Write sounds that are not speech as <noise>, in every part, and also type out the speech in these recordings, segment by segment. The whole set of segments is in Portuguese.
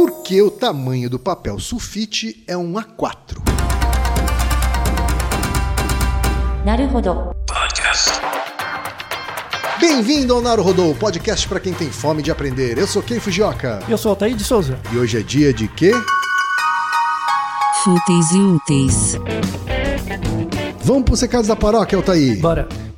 porque o tamanho do papel sulfite é um A4. Naruhodo. Bem-vindo ao Naruhodô, podcast para quem tem fome de aprender. Eu sou Ken Fujioka. Eu sou Altair de Souza. E hoje é dia de quê? Fúteis e úteis. Vamos para os recados da paróquia, Altair. Bora.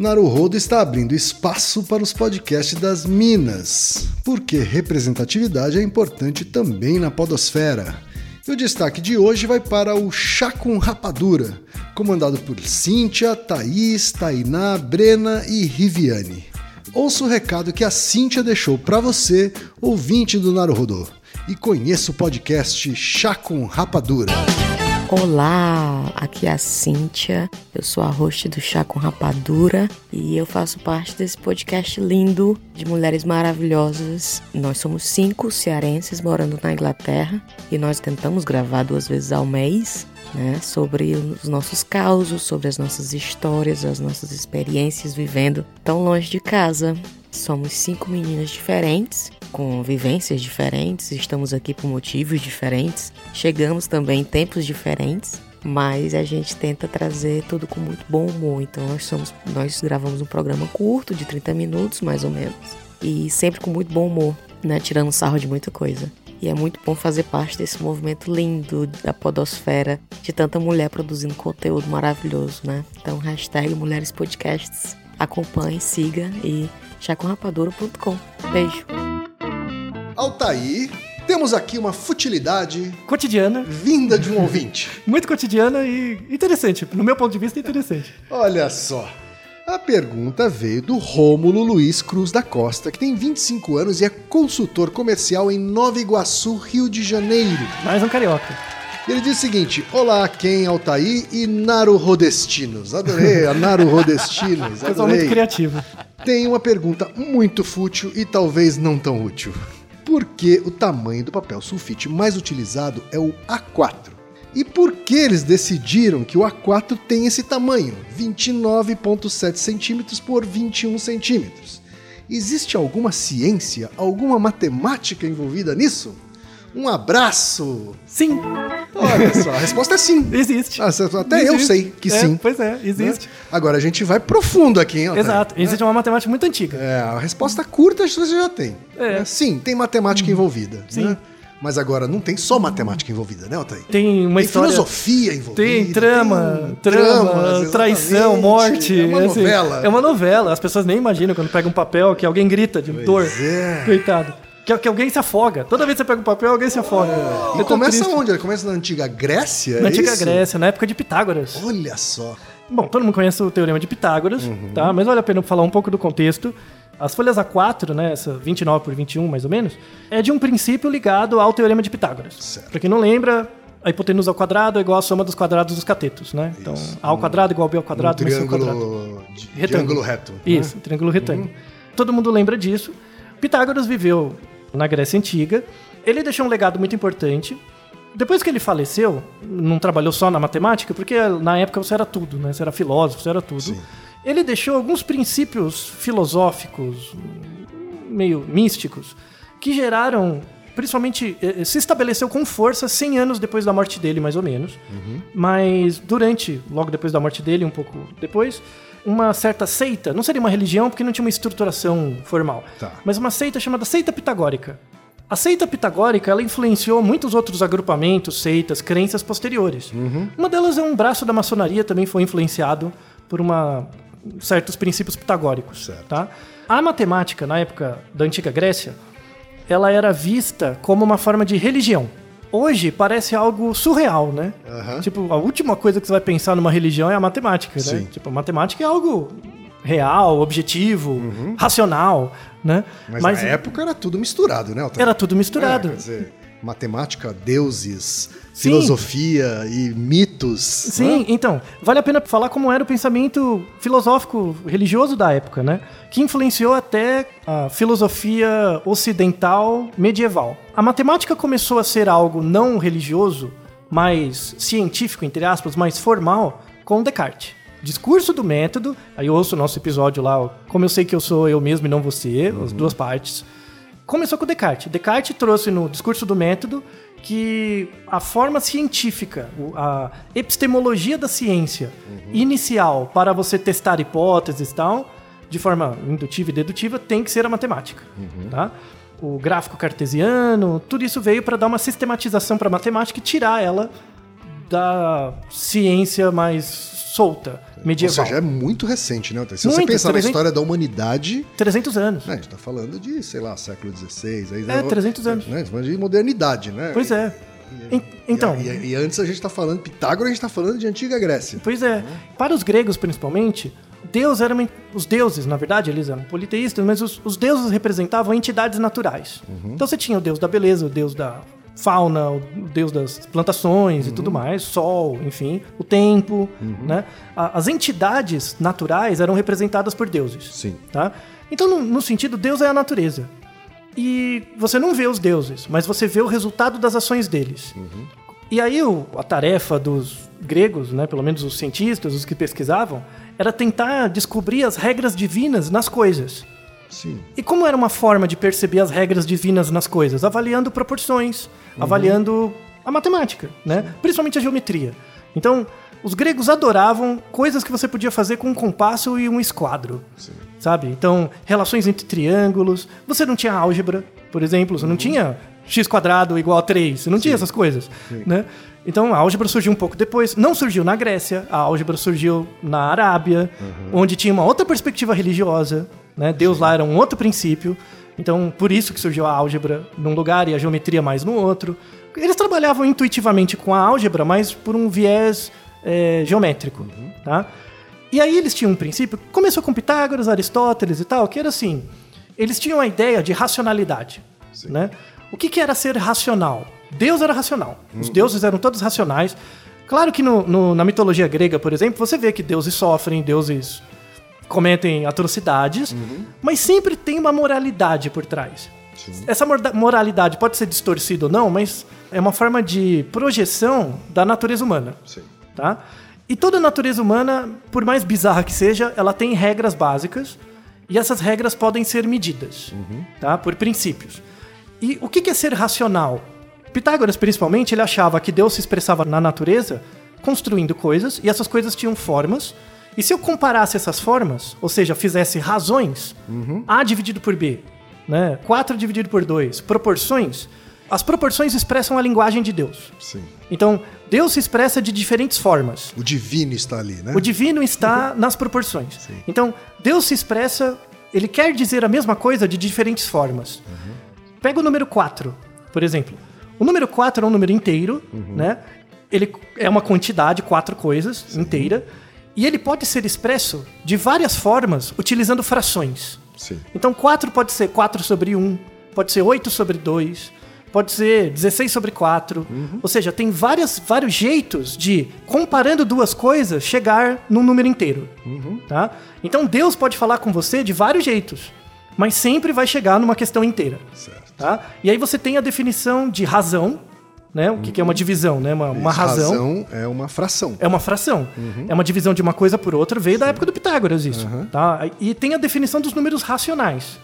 Naruhodo está abrindo espaço para os podcasts das Minas, porque representatividade é importante também na podosfera. E o destaque de hoje vai para o Chá com Rapadura, comandado por Cíntia, Thaís, Tainá, Brena e Riviane. Ouça o recado que a Cíntia deixou para você, ouvinte do Naruhodo, e conheça o podcast Chá com Rapadura. Olá, aqui é a Cíntia, eu sou a host do Chá com Rapadura e eu faço parte desse podcast lindo de mulheres maravilhosas. Nós somos cinco cearenses morando na Inglaterra e nós tentamos gravar duas vezes ao mês, né, sobre os nossos causos, sobre as nossas histórias, as nossas experiências vivendo tão longe de casa. Somos cinco meninas diferentes, com vivências diferentes, estamos aqui por motivos diferentes, chegamos também em tempos diferentes, mas a gente tenta trazer tudo com muito bom humor. Então nós somos, nós gravamos um programa curto de 30 minutos, mais ou menos, e sempre com muito bom humor, né, tirando sarro de muita coisa. E é muito bom fazer parte desse movimento lindo da podosfera, de tanta mulher produzindo conteúdo maravilhoso, né? Então, hashtag Mulheres Podcasts. Acompanhe, siga e chacomrapadura.com. Beijo. Altair, temos aqui uma futilidade Cotidiana, vinda de um ouvinte. <laughs> muito cotidiana e interessante. No meu ponto de vista, interessante. Olha só. A pergunta veio do Rômulo Luiz Cruz da Costa, que tem 25 anos e é consultor comercial em Nova Iguaçu, Rio de Janeiro. Mais um carioca. Ele diz o seguinte: Olá, Ken Altair e Naruhodestinos. Adorei, a Naruhodestinos. <laughs> Pessoal muito criativo. Tem uma pergunta muito fútil e talvez não tão útil. Por que o tamanho do papel sulfite mais utilizado é o A4? E por que eles decidiram que o A4 tem esse tamanho, 29,7 centímetros por 21 centímetros? Existe alguma ciência, alguma matemática envolvida nisso? Um abraço! Sim, Olha só, a resposta é sim. existe. Ah, Até eu Existe. sei que É, sim. Pois é, existe. né? Agora a gente vai profundo aqui, hein? Altair? Exato. Existe uma matemática muito antiga. É, a resposta curta você já tem. É. né? Sim, tem matemática envolvida. Sim. né? Mas agora não tem só matemática envolvida, né, Altair? Tem uma Tem história. filosofia envolvida. Tem trama, tem trama, dramas, traição, morte. É uma assim, novela. É uma novela. As pessoas nem imaginam quando pega um papel que alguém grita de dor. é. Coitado. Que, que alguém se afoga. Toda vez que você pega um papel, alguém se afoga. E É tão começa triste. onde? Ele começa na antiga Grécia? Na é antiga isso? Grécia, na época de Pitágoras. Olha só. Bom, todo mundo conhece o teorema de Pitágoras, Uhum. tá? Mas vale a pena falar um pouco do contexto. As folhas A4, né, essa 29 por 21 mais ou menos, é de um princípio ligado ao teorema de Pitágoras. Certo. Pra quem não lembra, a hipotenusa ao quadrado é igual à soma dos quadrados dos catetos, né? Então, A ao quadrado igual a B ao Um quadrado mais C ao quadrado. triângulo de, Retângulo. ângulo reto. né? Isso, triângulo retângulo. Todo mundo lembra disso. Pitágoras viveu na Grécia Antiga. Ele deixou um legado muito importante. Depois que ele faleceu, não trabalhou só na matemática, porque na época você era tudo, né? Você era filósofo, você era tudo. Sim. Ele deixou alguns princípios filosóficos, meio místicos, que geraram, principalmente, eh, se estabeleceu com força 100 anos depois da morte dele, mais ou menos. Mas durante, logo depois da morte dele, um pouco depois, uma certa seita, não seria uma religião porque não tinha uma estruturação formal, Tá. mas uma seita chamada seita pitagórica. A seita pitagórica ela influenciou muitos outros agrupamentos, seitas, crenças posteriores. Uma delas é um braço da maçonaria, também foi influenciado por uma, certos princípios pitagóricos. Certo. Tá? A matemática, na época da Antiga Grécia, ela era vista como uma forma de religião. Hoje parece algo surreal, né? Aham. Tipo, a última coisa que você vai pensar numa religião é a matemática, né? Sim. Tipo, a matemática é algo real, objetivo, racional, né? Mas, na época era tudo misturado, né, Otávio? era tudo misturado. É, quer dizer, matemática, deuses, Sim. filosofia e mitos. Sim, né? então, vale a pena falar como era o pensamento filosófico religioso da época, né? Que influenciou até a filosofia ocidental medieval. A matemática começou a ser algo não religioso, mais científico, entre aspas, mais formal, com Descartes. Discurso do método, aí eu ouço o nosso episódio lá, como eu sei que eu sou eu mesmo e não você, as duas partes. Começou com Descartes. Descartes trouxe no discurso do método que a forma científica, a epistemologia da ciência inicial para você testar hipóteses e tal, de forma indutiva e dedutiva, tem que ser a matemática. Tá? O gráfico cartesiano, tudo isso veio para dar uma sistematização para a matemática e tirar ela da ciência mais solta, medieval. Ou seja, é muito recente, né? Se você Muito, pensar na 300 história da humanidade, 300 anos. né, a gente tá falando de, sei lá, século XVI. Aí, É, 300 anos. Né, a gente falando de modernidade, né? Pois é. E- En- então, E, e- e antes a gente tá falando, Pitágoras, a gente tá falando de antiga Grécia. Pois é. Para os gregos, principalmente, Deus era os deuses, na verdade, eles eram politeístas, mas os, os deuses representavam entidades naturais. Então você tinha o deus da beleza, o deus da fauna, o deus das plantações e tudo mais, sol, enfim, o tempo, né? A- As entidades naturais eram representadas por deuses. Sim. Tá? Então, no, no sentido, Deus é a natureza. E você não vê os deuses, mas você vê o resultado das ações deles. E aí o- a tarefa dos gregos, né, pelo menos os cientistas, os que pesquisavam, era tentar descobrir as regras divinas nas coisas. Sim. E como era uma forma de perceber as regras divinas nas coisas? Avaliando proporções, avaliando a matemática, né? Principalmente a geometria. Então, os gregos adoravam coisas que você podia fazer com um compasso e um esquadro. Sabe? Então, relações entre triângulos. Você não tinha álgebra, por exemplo, você não tinha x quadrado igual a 3, você não tinha essas coisas, né? Então, a álgebra surgiu um pouco depois. Não surgiu na Grécia, a álgebra surgiu na Arábia, onde tinha uma outra perspectiva religiosa, né? Deus lá era um outro princípio. Então, por isso que surgiu a álgebra num lugar e a geometria mais no outro. Eles trabalhavam intuitivamente com a álgebra, mas por um viés é, geométrico, tá? E aí eles tinham um princípio, começou com Pitágoras, Aristóteles e tal, que era assim, eles tinham a ideia de racionalidade, né? O que, que era ser racional? Deus era racional. Os deuses eram todos racionais. Claro que no- no- na mitologia grega, por exemplo, você vê que deuses sofrem, deuses cometem atrocidades, mas sempre tem uma moralidade por trás. Essa morda- moralidade pode ser distorcida ou não, mas é uma forma de projeção da natureza humana. Sim. Tá? E toda natureza humana, por mais bizarra que seja, ela tem regras básicas e essas regras podem ser medidas tá? por princípios. E o que que é ser racional? Pitágoras, principalmente, ele achava que Deus se expressava na natureza construindo coisas e essas coisas tinham formas. E se eu comparasse essas formas, ou seja, fizesse razões, A dividido por B, né? 4 dividido por 2, proporções, as proporções expressam a linguagem de Deus. Sim. Então, Deus se expressa de diferentes formas. O divino está ali, né? O divino está <laughs> nas proporções. Então, Deus se expressa, ele quer dizer a mesma coisa de diferentes formas. Pega o número 4, por exemplo. O número 4 é um número inteiro, né? Ele é uma quantidade, quatro coisas, inteira. E ele pode ser expresso de várias formas, utilizando frações. Sim. Então 4 pode ser 4 sobre 1, pode ser 8 sobre 2, pode ser 16 sobre 4. Ou seja, tem várias, vários jeitos de, comparando duas coisas, chegar num número inteiro. Tá? Então Deus pode falar com você de vários jeitos, mas sempre vai chegar numa questão inteira. Certo. Tá? E aí você tem a definição de razão, né? O que, que é uma divisão, né? Uma, uma razão. é uma fração. É uma fração. É uma divisão de uma coisa por outra. Veio da época do Pitágoras isso. Tá? E tem a definição dos números racionais.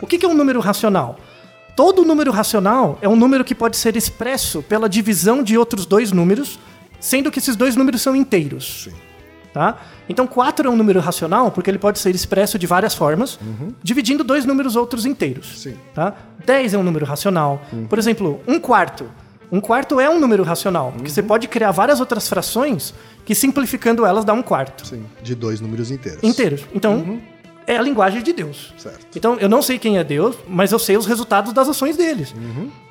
O que que é um número racional? Todo número racional é um número que pode ser expresso pela divisão de outros dois números, sendo que esses dois números são inteiros. Tá? Então 4 é um número racional porque ele pode ser expresso de várias formas, dividindo dois números outros inteiros. Sim. Tá? 10 é um número racional. Por exemplo, um quarto. Um quarto é um número racional, porque você pode criar várias outras frações que simplificando elas dá um quarto. Sim. De dois números inteiros. Inteiros. Então, é a linguagem de Deus. Certo. Então, eu não sei quem é Deus, mas eu sei os resultados das ações deles.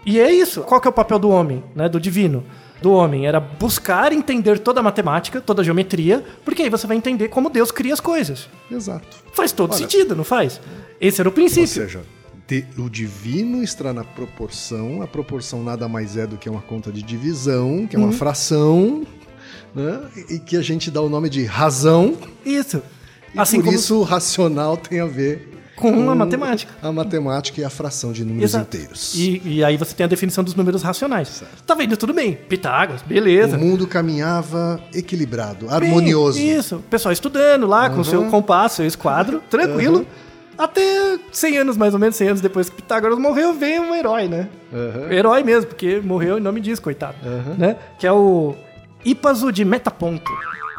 E é isso. Qual que é o papel do homem, né, do divino? Do homem era buscar entender toda a matemática, toda a geometria, porque aí você vai entender como Deus cria as coisas. Exato. Faz todo Olha. sentido, não faz? Esse era o Ou princípio. seja, te- o divino está na proporção. A proporção nada mais é do que uma conta de divisão, que é uma Uhum. fração, né? E que a gente dá o nome de razão. Isso. E Assim por como isso o racional tem a ver com a matemática. a matemática e a fração de números Exato. inteiros. E, e aí você tem a definição dos números racionais. Tá vendo? Tudo bem. Pitágoras, beleza. O mundo caminhava equilibrado, harmonioso. Bem, Isso. O pessoal estudando lá com seu compasso, seu esquadro, tranquilo. Até 100 anos, mais ou menos, 100 anos depois que Pitágoras morreu, veio um herói, né? Herói mesmo, porque morreu em nome disso, coitado. Né? Que é o Ípaso de Metaponto.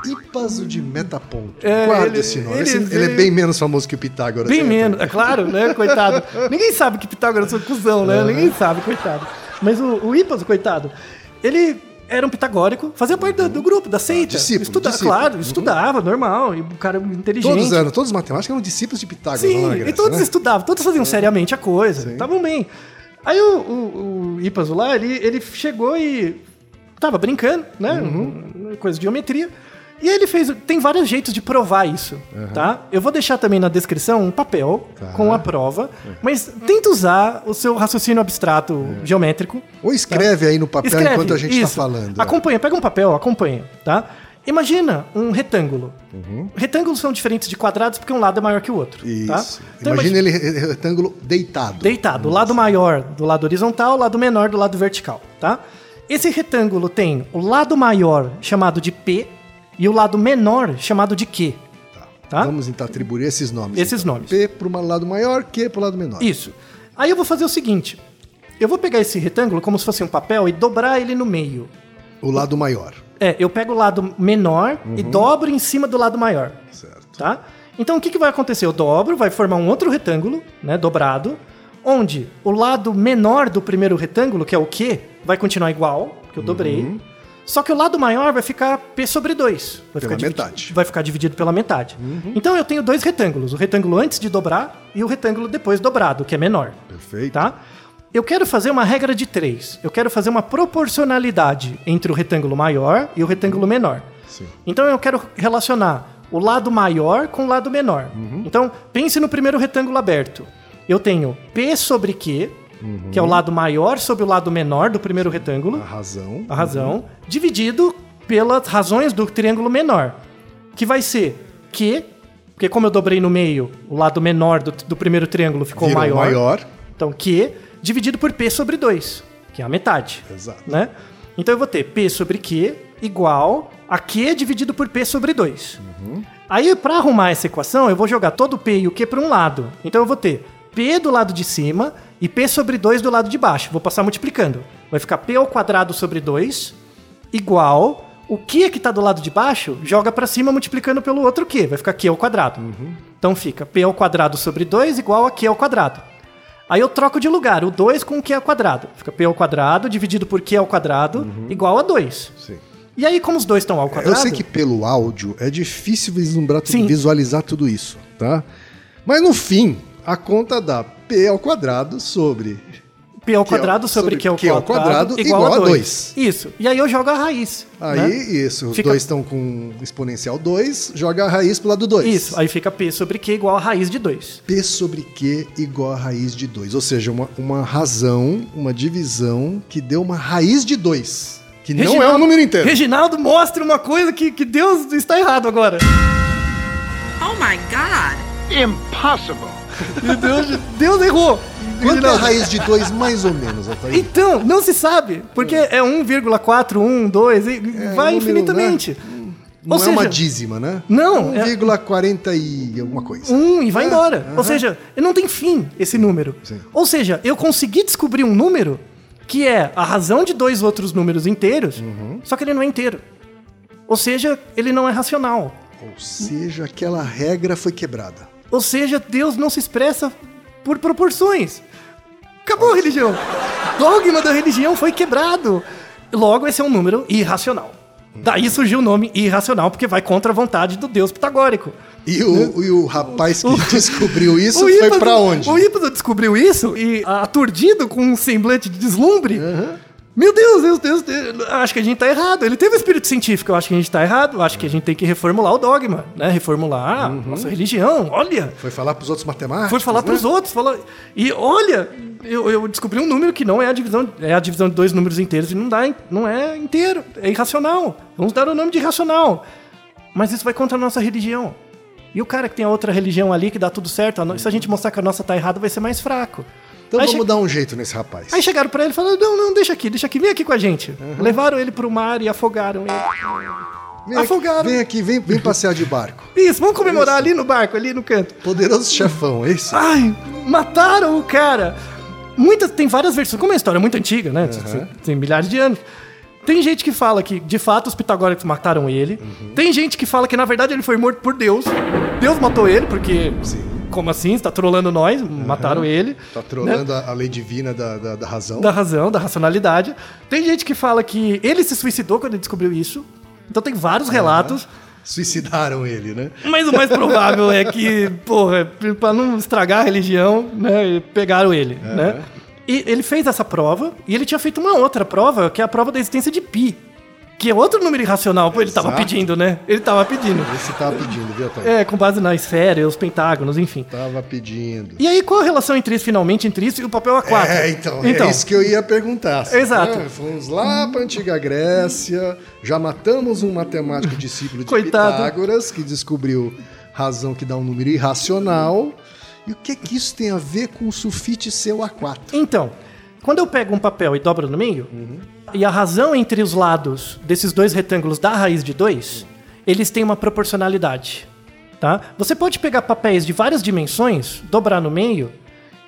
Ípaso de metaponto. É, Guarda ele- esse nome. ele Esse- Ele, é bem menos famoso que o Pitágoras. Bem É, menos, é claro, né? Coitado. <laughs> Ninguém sabe que Pitágoras é um cuzão, né? Ninguém sabe, coitado. Mas o, o Ípaso, coitado, ele era um pitagórico, fazia parte do, do grupo, da seita. discípulo, Estuda- discípulo. Claro, estudava, normal. E o cara inteligente. Todos eram, todos os matemáticos eram discípulos de Pitágoras Sim, na e Grécia, todos né? estudavam, todos faziam seriamente a coisa. Estavam bem. Aí o, o, o Ípaso lá, ele, ele chegou e tava brincando, né? Uhum. Coisa de geometria. E ele fez. Tem vários jeitos de provar isso, tá? Eu vou deixar também na descrição um papel Tá. com a prova, mas tenta usar o seu raciocínio abstrato geométrico. Ou escreve aí no papel Escreve, enquanto a gente está falando. Acompanha, pega um papel, acompanha, tá? Imagina um retângulo. Uhum. Retângulos são diferentes de quadrados porque um lado é maior que o outro. Isso. Tá? Então, Imagina ele re- retângulo deitado. Deitado. O lado maior do lado horizontal, o lado menor do lado vertical, tá? Esse retângulo tem o lado maior chamado de P e o lado menor chamado de Q. Tá? Vamos então atribuir esses nomes. Esses então. nomes. P para o lado maior, Q para o lado menor. Isso. Aí eu vou fazer o seguinte. Eu vou pegar esse retângulo como se fosse um papel e dobrar ele no meio. O lado maior. É, eu pego o lado menor e dobro em cima do lado maior. Certo. tá? Então o que, que vai acontecer? Eu dobro, vai formar um outro retângulo, né, dobrado, onde o lado menor do primeiro retângulo, que é o Q, vai continuar igual, que eu dobrei. Só que o lado maior vai ficar P sobre 2. Vai Pela ficar metade. Vai ficar dividido pela metade. Então eu tenho dois retângulos, o retângulo antes de dobrar e o retângulo depois dobrado, que é menor. Perfeito. Tá? Eu quero fazer uma regra de três. Eu quero fazer uma proporcionalidade entre o retângulo maior e o retângulo menor. Sim. Então eu quero relacionar o lado maior com o lado menor. Então pense no primeiro retângulo aberto. Eu tenho P sobre Q, que é o lado maior sobre o lado menor do primeiro retângulo, A razão. a razão, dividido pelas razões do triângulo menor, que vai ser Q, porque como eu dobrei no meio, o lado menor do, do primeiro triângulo ficou Virou maior. maior. Então, Q dividido por P sobre 2, que é a metade. Exato. Né? Então eu vou ter P sobre Q igual a Q dividido por P sobre 2. Aí, para arrumar essa equação, eu vou jogar todo o P e o Q para um lado. Então eu vou ter P do lado de cima e P sobre 2 do lado de baixo. Vou passar multiplicando. Vai ficar P ao quadrado sobre 2 igual o Q que está do lado de baixo, joga para cima multiplicando pelo outro Q. Vai ficar Q ao quadrado. Então fica P ao quadrado sobre 2 igual a Q ao quadrado. Aí eu troco de lugar o 2 com o Q ao quadrado. Fica P ao quadrado dividido por Q ao quadrado igual a 2. Sim. E aí, como os dois estão ao quadrado... Eu sei que pelo áudio é difícil vislumbrar Sim. visualizar tudo isso, tá? Mas no fim, a conta dá P ao quadrado sobre P ao é quadrado sobre sobre Q ao Q ao quadrado, quadrado igual, igual a a 2. dois. Isso. E aí eu jogo a raiz. Aí, né? isso, os Fica- dois estão com exponencial 2, joga a raiz pro lado 2. Isso. Aí fica P sobre Q igual a raiz de 2. P sobre Q igual a raiz de 2. Ou seja, uma, uma razão, uma divisão que deu uma raiz de 2. Que não é o número inteiro. Reginaldo mostra uma coisa que, que Deus está errado agora. Oh my god. Impossible. E Deus, Deus errou. Quanto é a raiz de 2 mais ou menos, Altair? Então, não se sabe. Porque é 1,41, 2, e vai um número, infinitamente. Não Ou é uma seja, dízima, né? Não, é- 1,40 e alguma coisa. um e vai É, embora. aham. Ou seja, não tem fim esse número. Sim. Ou seja, eu consegui descobrir um número que é a razão de dois outros números inteiros, Uhum. só que ele não é inteiro. Ou seja, ele não é racional. Ou seja, aquela regra foi quebrada. Ou seja, Deus não se expressa por proporções. Acabou a religião. O dogma da religião foi quebrado. Logo, esse é um número irracional. Daí surgiu o nome irracional, porque vai contra a vontade do Deus pitagórico. E o, e o rapaz que O- descobriu <laughs> isso foi Hípado- pra onde? O Hípado descobriu isso e, aturdido com um semblante de deslumbre, Meu Deus, Deus, Deus, Deus, acho que a gente tá errado. Ele teve o espírito científico, eu acho que a gente tá errado. Acho que a gente tem que reformular o dogma, né? Reformular a nossa religião. Olha, Foi falar pros outros matemáticos. foi falar né? pros outros. Fala... E olha, eu, eu descobri um número que não é a divisão, é a divisão de dois números inteiros e não dá, não é inteiro, é irracional. Vamos dar o nome de irracional. Mas isso vai contra a nossa religião. E o cara que tem a outra religião ali que dá tudo certo, se a gente mostrar que a nossa tá errada, vai ser mais fraco. Então Aí vamos che- dar um jeito nesse rapaz. Aí chegaram pra ele e falaram: não, não, deixa aqui, deixa aqui, vem aqui com a gente. Levaram ele pro mar e afogaram ele. Vem aqui, afogaram. vem aqui, vem, vem passear de barco. <laughs> Isso, vamos comemorar ali no barco, ali no canto. Poderoso chefão, é isso? Ai, mataram o cara. Muitas, tem várias versões. Como é uma história muito antiga, né? Tem milhares de anos. Tem gente que fala que, de fato, os pitagóricos mataram ele. Tem gente que fala que, na verdade, ele foi morto por Deus. Deus matou ele, porque... Como assim? Você tá trolando nós? Mataram ele. Tá né? trolando a, a lei divina da, da, da razão. Da razão, da racionalidade. Tem gente que fala que ele se suicidou quando ele descobriu isso. Então tem vários relatos. Suicidaram ele, né? Mas o mais provável é que, <laughs> porra, pra não estragar a religião, né, pegaram ele, né? E ele fez essa prova, e ele tinha feito uma outra prova, que é a prova da existência de pi. Que é outro número irracional, pô, ele tava Exato. pedindo, né? Ele tava pedindo. Esse tava pedindo, viu, Tom? É, com base na esfera, os pentágonos, enfim. Tava pedindo. E aí, qual a relação entre isso, finalmente, entre isso e o papel A4? É, então, é isso que eu ia perguntar. Exato. É, fomos lá pra antiga Grécia, já matamos um matemático discípulo de Coitado. Pitágoras, que descobriu razão que dá um número irracional. E o que que isso tem a ver com o sulfite seu A4? Então, quando eu pego um papel e dobro no meio, Uhum. e a razão entre os lados desses dois retângulos da raiz de 2, eles têm uma proporcionalidade. Tá? Você pode pegar papéis de várias dimensões, dobrar no meio,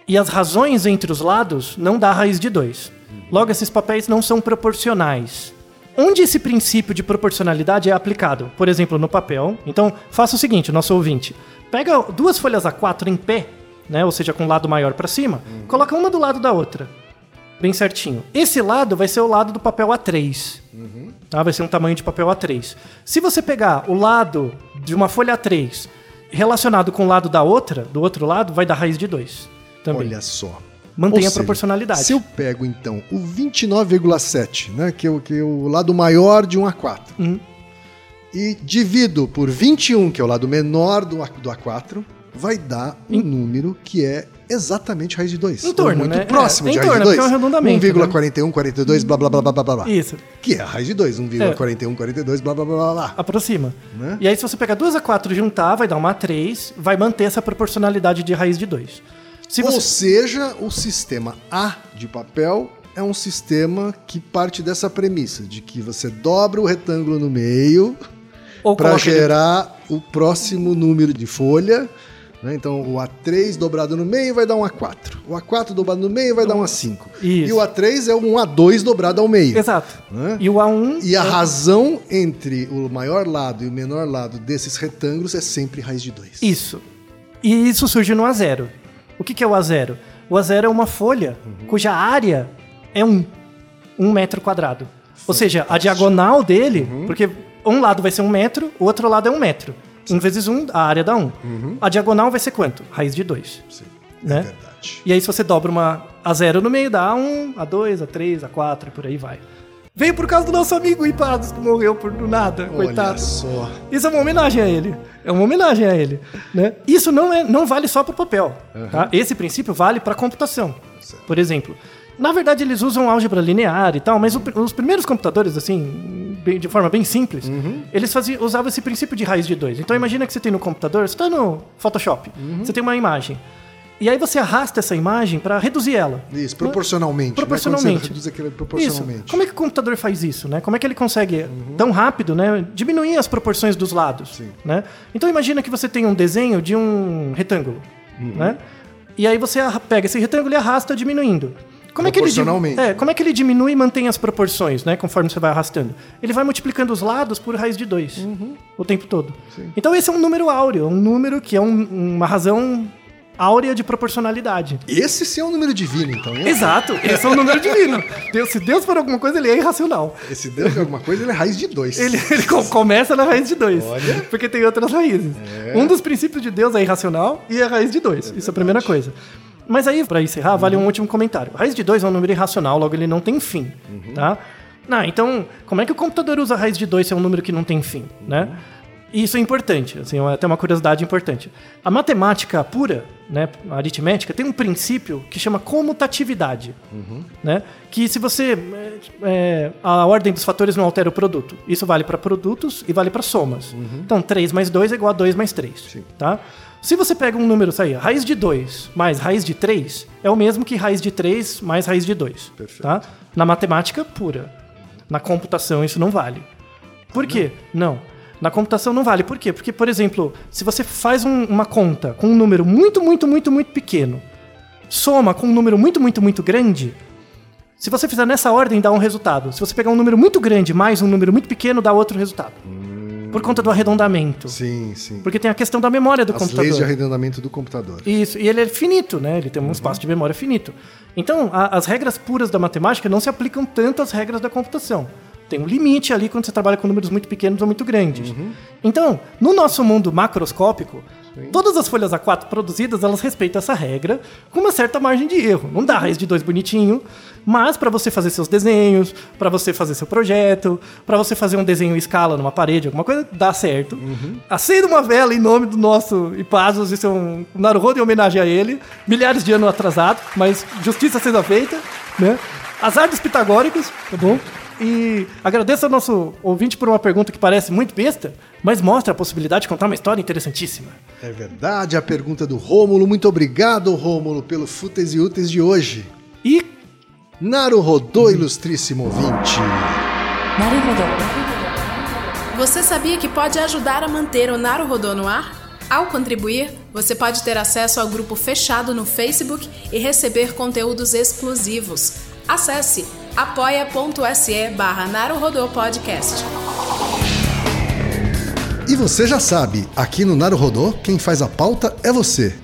e as razões entre os lados não dá raiz de 2. Logo, esses papéis não são proporcionais. Onde esse princípio de proporcionalidade é aplicado? Por exemplo, no papel. Então, faça o seguinte, nosso ouvinte. Pega duas folhas A4 em pé, né, ou seja, com o lado maior para cima, coloca uma do lado da outra. Bem certinho. Esse lado vai ser o lado do papel A3. Tá? Vai ser um tamanho de papel A3. Se você pegar o lado de uma folha A3 relacionado com o lado da outra, do outro lado, vai dar raiz de 2. Também. Olha só. Mantém Ou a seja, proporcionalidade. Se eu pego, então, o 29,7, né, que é, o, que é o lado maior de um A4, Uhum. e divido por 21, que é o lado menor do, A, do A4, vai dar um número que é exatamente raiz de 2. Em torno, muito né? próximo É, de raiz torno, de 2. porque é um arredondamento, 1,41, 42, blá, blá, blá, blá, blá, blá, blá. Isso. Que é a raiz de 2, 1,41, 42, blá, blá, blá, blá, blá. Aproxima. Né? E aí, se você pegar duas A4 e juntar, vai dar uma A3, vai manter essa proporcionalidade de raiz de 2. Se Ou você... seja, o sistema A de papel é um sistema que parte dessa premissa, de que você dobra o retângulo no meio para coloca ele- gerar o próximo número de folha. Né? Então, o A3 dobrado no meio vai dar um A4. O A4 dobrado no meio vai dar um A5. Isso. E o A3 é um A2 dobrado ao meio. Exato. Né? E o A1... E a é- razão entre o maior lado e o menor lado desses retângulos é sempre raiz de 2. Isso. E isso surge no A0. O que, que é o A0? O A0 é uma folha cuja área é um, um metro quadrado. Ou seja, a diagonal dele, porque um lado vai ser um metro, o outro lado é um metro. Um vezes um, a área dá um. A diagonal vai ser quanto? Raiz de dois. Sim, Né? é verdade. E aí, se você dobra uma A0 no meio, dá A1, A2, A3, A4 e por aí vai. Veio por causa do nosso amigo Hipados, que morreu por do nada, Olha coitado. só. Isso é uma homenagem a ele. É uma homenagem a ele. Né? Isso não, é, não vale só para o papel. tá? Esse princípio vale para a computação. Por exemplo. Na verdade, eles usam álgebra linear e tal, mas o- os primeiros computadores, assim, bem- de forma bem simples, eles faziam, usavam esse princípio de raiz de 2. Então, imagina que você tem no computador, você está no Photoshop, você tem uma imagem. E aí você arrasta essa imagem para reduzir ela. Isso, proporcionalmente. né? Proporcionalmente. você reduz aquilo Isso. proporcionalmente. Como é que o computador faz isso, né? Como é que ele consegue tão rápido, né, diminuir as proporções dos lados, Sim. né? Então imagina que você tem um desenho de um retângulo, Uhum. né? E aí você pega esse retângulo e arrasta diminuindo. Como é que ele é, como é que ele diminui e mantém as proporções, né, conforme você vai arrastando? Ele vai multiplicando os lados por raiz de 2 Uhum. o tempo todo. Então esse é um número áureo, um número que é um- uma razão áurea de proporcionalidade. Esse sim é um número divino, então. hein? Exato, esse é um número divino. Deus, se Deus for alguma coisa, ele é irracional. Esse Deus é alguma coisa, ele é raiz de 2. Ele, ele co- começa na raiz de 2. Olha. Porque tem outras raízes. Um dos princípios de Deus é irracional e é raiz de 2. Isso é a primeira coisa. Mas aí, para encerrar, vale um último comentário. Raiz de 2 é um número irracional, logo ele não tem fim, tá? Não, então, como é que o computador usa raiz de 2 se é um número que não tem fim, né? Isso é importante, assim, é até uma curiosidade importante. A matemática pura, né, a aritmética, tem um princípio que chama comutatividade, né? Que se você é, é, a ordem dos fatores não altera o produto. Isso vale para produtos e vale para somas. Então, 3 mais 2 é igual a 2 mais 3, tá? Se você pega um número, sai, raiz de 2 mais raiz de 3 é o mesmo que raiz de 3 mais raiz de 2, tá? Na matemática pura. Na computação isso não vale. Por quê? Não. Na computação não vale. Por quê? Porque, por exemplo, se você faz um- uma conta com um número muito, muito, muito, muito pequeno, soma com um número muito, muito, muito grande, se você fizer nessa ordem, dá um resultado. Se você pegar um número muito grande mais um número muito pequeno, dá outro resultado. Por conta do arredondamento. Sim, sim. Porque tem a questão da memória do As computador. leis de arredondamento do computador. Isso, e ele é finito, né? Ele tem um espaço de memória finito. Então, a- as regras puras da matemática não se aplicam tanto às regras da computação. Tem um limite ali quando você trabalha com números muito pequenos ou muito grandes. Então, no nosso mundo macroscópico, todas as folhas A4 produzidas, elas respeitam essa regra com uma certa margem de erro. Não dá raiz de dois bonitinho, mas para você fazer seus desenhos, para você fazer seu projeto, para você fazer um desenho em escala numa parede, alguma coisa, dá certo. Acenda uma vela em nome do nosso Ipazos, isso é um Naruhodo em homenagem a ele. Milhares de anos atrasado, mas justiça sendo feita, né? Azar dos pitagóricos, tá bom? E agradeço ao nosso ouvinte por uma pergunta que parece muito besta, mas mostra a possibilidade de contar uma história interessantíssima. É verdade, a pergunta do Rômulo. Muito obrigado, Rômulo, pelo Fúteis e Úteis de hoje. E Naruhodô, ilustríssimo ouvinte. Naruhodô. Você sabia que pode ajudar a manter o Naruhodô no ar? Ao contribuir, você pode ter acesso ao grupo fechado no Facebook e receber conteúdos exclusivos. Acesse apoia.se barra Podcast. E você já sabe, aqui no Naruhodô, quem faz a pauta é você.